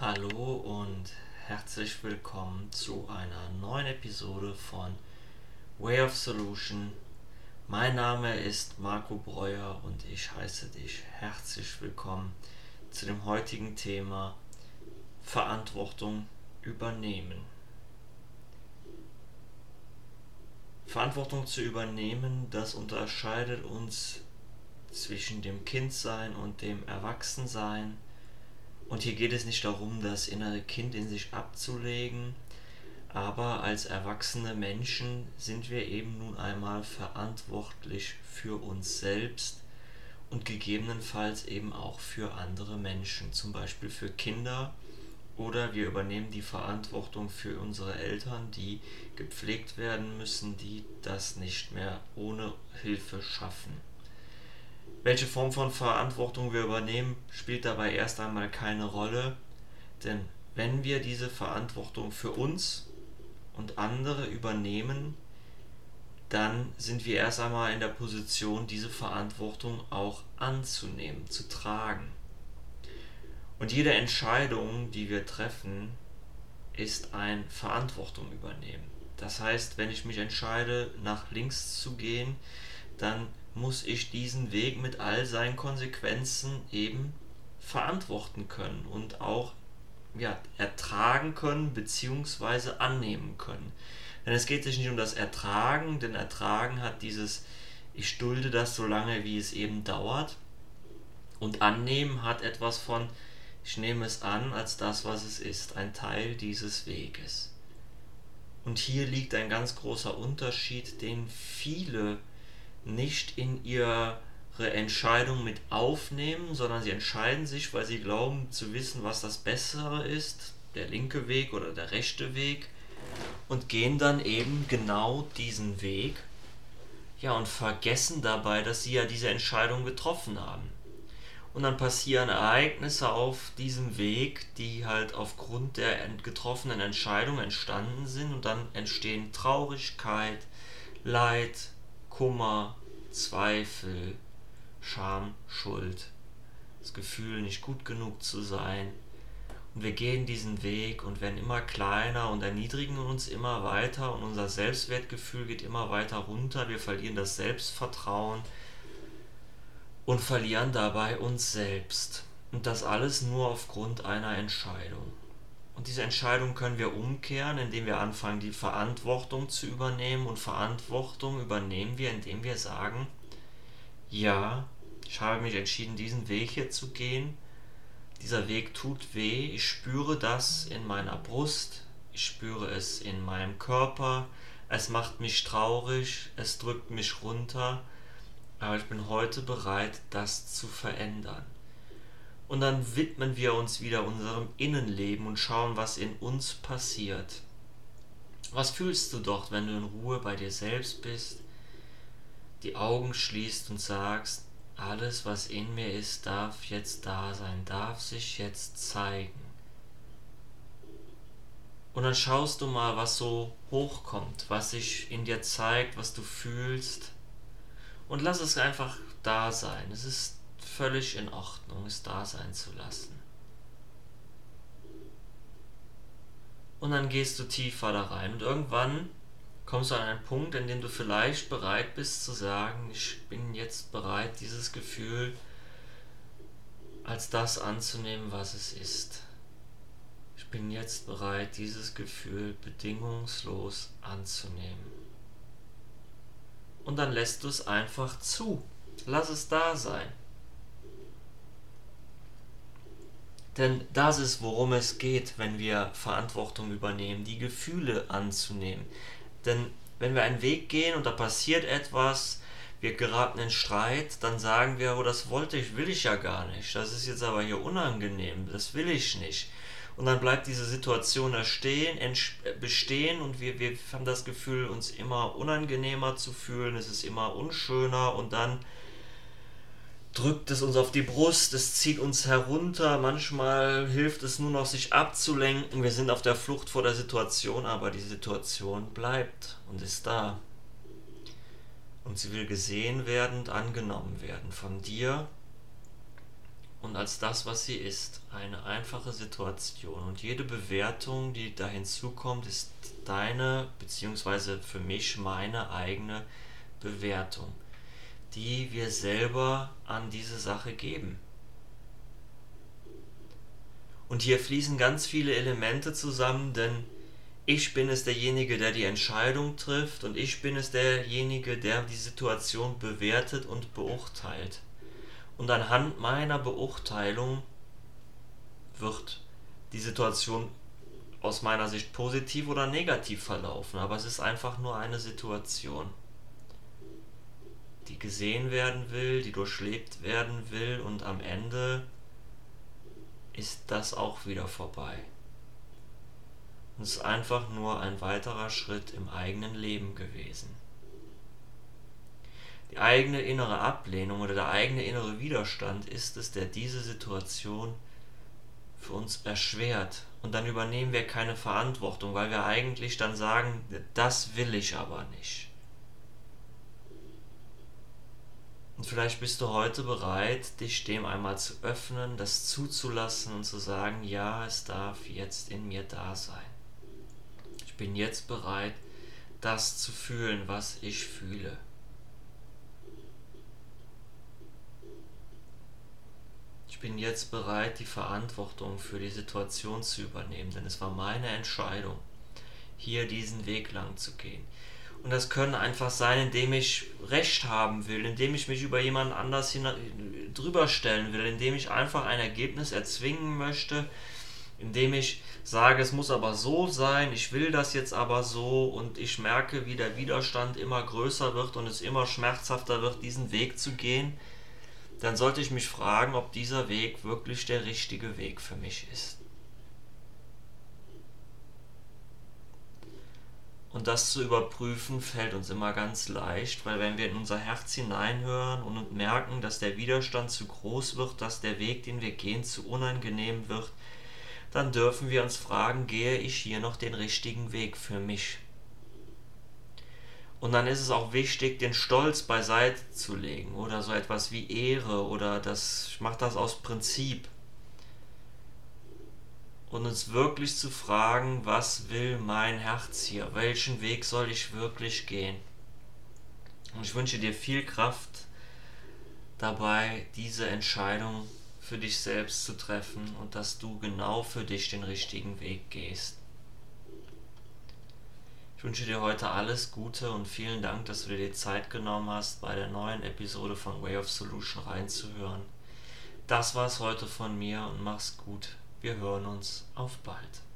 Hallo und herzlich willkommen zu einer neuen Episode von Way of Solution. Mein Name ist Marco Breuer und ich heiße dich herzlich willkommen zu dem heutigen Thema Verantwortung übernehmen. Verantwortung zu übernehmen, das unterscheidet uns zwischen dem Kindsein und dem Erwachsensein und hier geht es nicht darum, das innere Kind in sich abzulegen, aber als erwachsene Menschen sind wir eben nun einmal verantwortlich für uns selbst und gegebenenfalls eben auch für andere Menschen, zum Beispiel für Kinder oder wir übernehmen die Verantwortung für unsere Eltern, die gepflegt werden müssen, die das nicht mehr ohne Hilfe schaffen. Welche Form von Verantwortung wir übernehmen, spielt dabei erst einmal keine Rolle, denn wenn wir diese Verantwortung für uns und andere übernehmen, dann sind wir erst einmal in der Position, diese Verantwortung auch anzunehmen, zu tragen. Und jede Entscheidung, die wir treffen, ist ein Verantwortung übernehmen. Das heißt, wenn ich mich entscheide, nach links zu gehen, dann muss ich diesen Weg mit all seinen Konsequenzen eben verantworten können und auch ja, ertragen können bzw. annehmen können. Denn es geht sich nicht um das Ertragen, denn Ertragen hat dieses, ich dulde das so lange, wie es eben dauert. Und annehmen hat etwas von, ich nehme es an als das, was es ist, ein Teil dieses Weges. Und hier liegt ein ganz großer Unterschied, den viele nicht in ihre Entscheidung mit aufnehmen, sondern sie entscheiden sich, weil sie glauben zu wissen, was das Bessere ist, der linke Weg oder der rechte Weg, und gehen dann eben genau diesen Weg, ja, und vergessen dabei, dass sie ja diese Entscheidung getroffen haben. Und dann passieren Ereignisse auf diesem Weg, die halt aufgrund der getroffenen Entscheidung entstanden sind, und dann entstehen Traurigkeit, Leid, Kummer, Zweifel, Scham, Schuld, das Gefühl, nicht gut genug zu sein. Und wir gehen diesen Weg und werden immer kleiner und erniedrigen uns immer weiter und unser Selbstwertgefühl geht immer weiter runter. Wir verlieren das Selbstvertrauen und verlieren dabei uns selbst. Und das alles nur aufgrund einer Entscheidung. Und diese Entscheidung können wir umkehren, indem wir anfangen, die Verantwortung zu übernehmen. Und Verantwortung übernehmen wir, indem wir sagen, ja, ich habe mich entschieden, diesen Weg hier zu gehen. Dieser Weg tut weh. Ich spüre das in meiner Brust. Ich spüre es in meinem Körper. Es macht mich traurig. Es drückt mich runter. Aber ich bin heute bereit, das zu verändern. Und dann widmen wir uns wieder unserem Innenleben und schauen, was in uns passiert. Was fühlst du dort, wenn du in Ruhe bei dir selbst bist, die Augen schließt und sagst, alles, was in mir ist, darf jetzt da sein, darf sich jetzt zeigen. Und dann schaust du mal, was so hochkommt, was sich in dir zeigt, was du fühlst. Und lass es einfach da sein. Es ist völlig in Ordnung, es da sein zu lassen. Und dann gehst du tiefer da rein und irgendwann kommst du an einen Punkt, in dem du vielleicht bereit bist zu sagen, ich bin jetzt bereit, dieses Gefühl als das anzunehmen, was es ist. Ich bin jetzt bereit, dieses Gefühl bedingungslos anzunehmen. Und dann lässt du es einfach zu. Lass es da sein. Denn das ist, worum es geht, wenn wir Verantwortung übernehmen, die Gefühle anzunehmen. Denn wenn wir einen Weg gehen und da passiert etwas, wir geraten in Streit, dann sagen wir, oh, das wollte ich, will ich ja gar nicht. Das ist jetzt aber hier unangenehm, das will ich nicht. Und dann bleibt diese Situation erstehen, bestehen und wir, wir haben das Gefühl, uns immer unangenehmer zu fühlen, es ist immer unschöner und dann drückt es uns auf die Brust, es zieht uns herunter, manchmal hilft es nur noch, sich abzulenken. Wir sind auf der Flucht vor der Situation, aber die Situation bleibt und ist da. Und sie will gesehen werden angenommen werden von dir und als das, was sie ist, eine einfache Situation. Und jede Bewertung, die da hinzukommt, ist deine, beziehungsweise für mich meine eigene Bewertung, die wir selber an diese Sache geben. Und hier fließen ganz viele Elemente zusammen, denn ich bin es derjenige, der die Entscheidung trifft und ich bin es derjenige, der die Situation bewertet und beurteilt. Und anhand meiner Beurteilung wird die Situation aus meiner Sicht positiv oder negativ verlaufen, aber es ist einfach nur eine Situation, die gesehen werden will, die durchlebt werden will und am Ende ist das auch wieder vorbei. Und es ist einfach nur ein weiterer Schritt im eigenen Leben gewesen die eigene innere Ablehnung oder der eigene innere Widerstand ist es, der diese Situation für uns erschwert. Und dann übernehmen wir keine Verantwortung, weil wir eigentlich dann sagen, das will ich aber nicht. Und vielleicht bist du heute bereit, dich dem einmal zu öffnen, das zuzulassen und zu sagen, ja, es darf jetzt in mir da sein. Ich bin jetzt bereit, das zu fühlen, was ich fühle. ich bin jetzt bereit, die Verantwortung für die Situation zu übernehmen, denn es war meine Entscheidung, hier diesen Weg lang zu gehen. Und das können einfach sein, indem ich Recht haben will, indem ich mich über jemanden anders drüber stellen will, indem ich einfach ein Ergebnis erzwingen möchte, indem ich sage, es muss aber so sein, ich will das jetzt aber so und ich merke, wie der Widerstand immer größer wird und es immer schmerzhafter wird, diesen Weg zu gehen dann sollte ich mich fragen, ob dieser Weg wirklich der richtige Weg für mich ist. Und das zu überprüfen fällt uns immer ganz leicht, weil wenn wir in unser Herz hineinhören und merken, dass der Widerstand zu groß wird, dass der Weg, den wir gehen, zu unangenehm wird, dann dürfen wir uns fragen, gehe ich hier noch den richtigen Weg für mich? Und dann ist es auch wichtig, den Stolz beiseite zu legen oder so etwas wie Ehre oder das, ich mache das aus Prinzip. Und uns wirklich zu fragen, was will mein Herz hier? Welchen Weg soll ich wirklich gehen? Und ich wünsche dir viel Kraft dabei, diese Entscheidung für dich selbst zu treffen und dass du genau für dich den richtigen Weg gehst. Ich wünsche dir heute alles Gute und vielen Dank, dass du dir die Zeit genommen hast, bei der neuen Episode von Way of Solution reinzuhören. Das war's heute von mir und mach's gut. Wir hören uns auf bald.